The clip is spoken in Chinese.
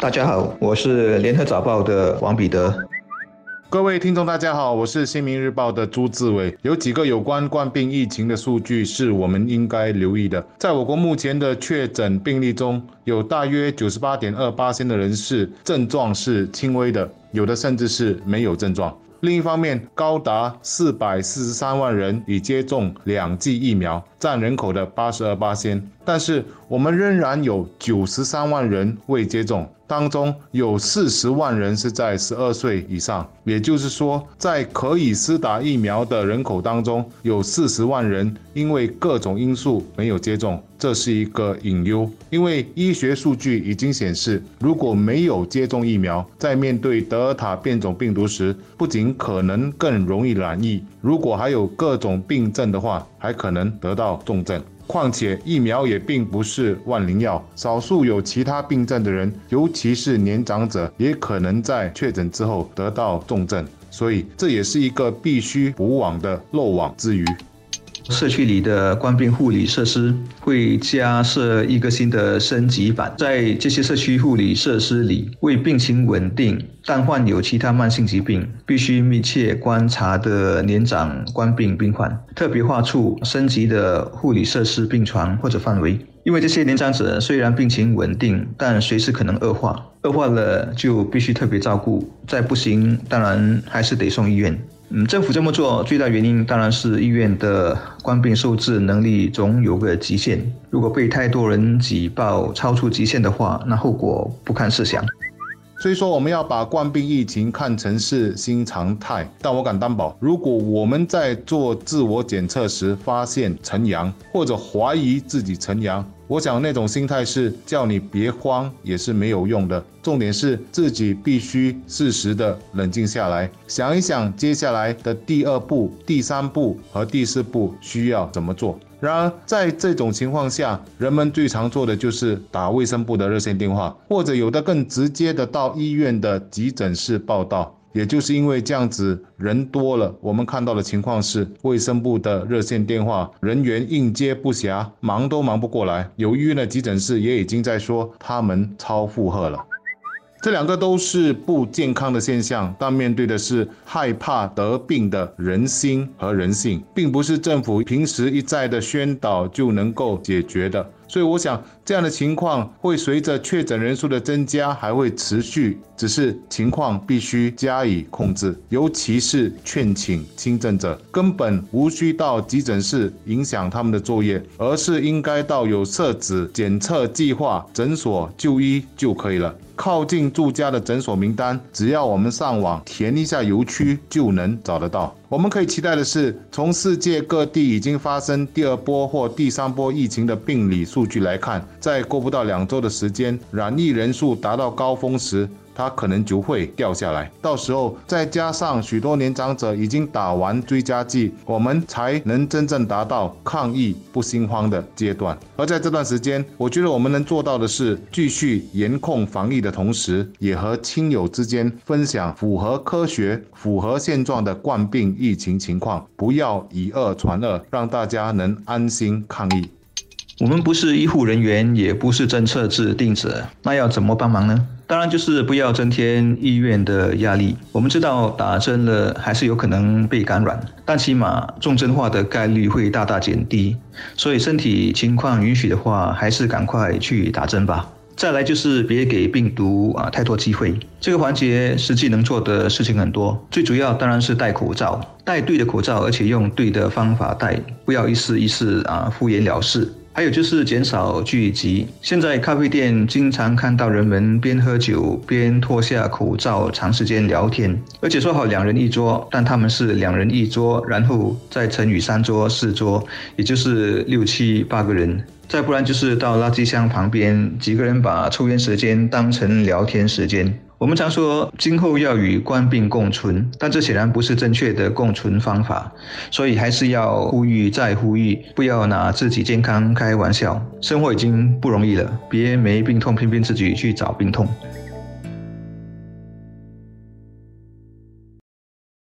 大家好，我是联合早报的王彼得。各位听众，大家好，我是新民日报的朱志伟。有几个有关冠病疫情的数据是我们应该留意的。在我国目前的确诊病例中，有大约九十八点二八的人士症状是轻微的，有的甚至是没有症状。另一方面，高达四百四十三万人已接种两剂疫苗，占人口的八十二八先。但是，我们仍然有九十三万人未接种。当中有四十万人是在十二岁以上，也就是说，在可以施打疫苗的人口当中，有四十万人因为各种因素没有接种，这是一个隐忧。因为医学数据已经显示，如果没有接种疫苗，在面对德尔塔变种病毒时，不仅可能更容易染疫，如果还有各种病症的话，还可能得到重症。况且疫苗也并不是万灵药，少数有其他病症的人，尤其是年长者，也可能在确诊之后得到重症，所以这也是一个必须补网的漏网之鱼。社区里的官兵护理设施会加设一个新的升级版，在这些社区护理设施里，为病情稳定但患有其他慢性疾病、必须密切观察的年长官病病患，特别划出升级的护理设施病床或者范围。因为这些年长者虽然病情稳定，但随时可能恶化，恶化了就必须特别照顾，再不行，当然还是得送医院。嗯，政府这么做最大原因当然是医院的官病受治能力总有个极限，如果被太多人挤爆超出极限的话，那后果不堪设想。所以说我们要把冠病疫情看成是新常态，但我敢担保，如果我们在做自我检测时发现呈阳，或者怀疑自己呈阳，我想那种心态是叫你别慌，也是没有用的。重点是自己必须适时的冷静下来，想一想接下来的第二步、第三步和第四步需要怎么做。然而，在这种情况下，人们最常做的就是打卫生部的热线电话，或者有的更直接的到医院的急诊室报道。也就是因为这样子人多了，我们看到的情况是，卫生部的热线电话人员应接不暇，忙都忙不过来。有医院的急诊室也已经在说他们超负荷了。这两个都是不健康的现象，但面对的是害怕得病的人心和人性，并不是政府平时一再的宣导就能够解决的。所以我想，这样的情况会随着确诊人数的增加还会持续，只是情况必须加以控制。尤其是劝请轻症者，根本无需到急诊室影响他们的作业，而是应该到有设置检测计划诊所就医就可以了。靠近住家的诊所名单，只要我们上网填一下邮区就能找得到。我们可以期待的是，从世界各地已经发生第二波或第三波疫情的病理数据来看，在过不到两周的时间，染疫人数达到高峰时。它可能就会掉下来，到时候再加上许多年长者已经打完追加剂，我们才能真正达到抗疫不心慌的阶段。而在这段时间，我觉得我们能做到的是，继续严控防疫的同时，也和亲友之间分享符合科学、符合现状的冠病疫情情况，不要以恶传恶，让大家能安心抗疫。我们不是医护人员，也不是政策制定者，那要怎么帮忙呢？当然就是不要增添医院的压力。我们知道打针了还是有可能被感染，但起码重症化的概率会大大减低。所以身体情况允许的话，还是赶快去打针吧。再来就是别给病毒啊太多机会。这个环节实际能做的事情很多，最主要当然是戴口罩，戴对的口罩，而且用对的方法戴，不要一次一次啊敷衍了事。还有就是减少聚集。现在咖啡店经常看到人们边喝酒边脱下口罩长时间聊天，而且说好两人一桌，但他们是两人一桌，然后再乘以三桌四桌，也就是六七八个人。再不然就是到垃圾箱旁边，几个人把抽烟时间当成聊天时间。我们常说今后要与官病共存，但这显然不是正确的共存方法，所以还是要呼吁再呼吁，不要拿自己健康开玩笑。生活已经不容易了，别没病痛偏偏自己去找病痛。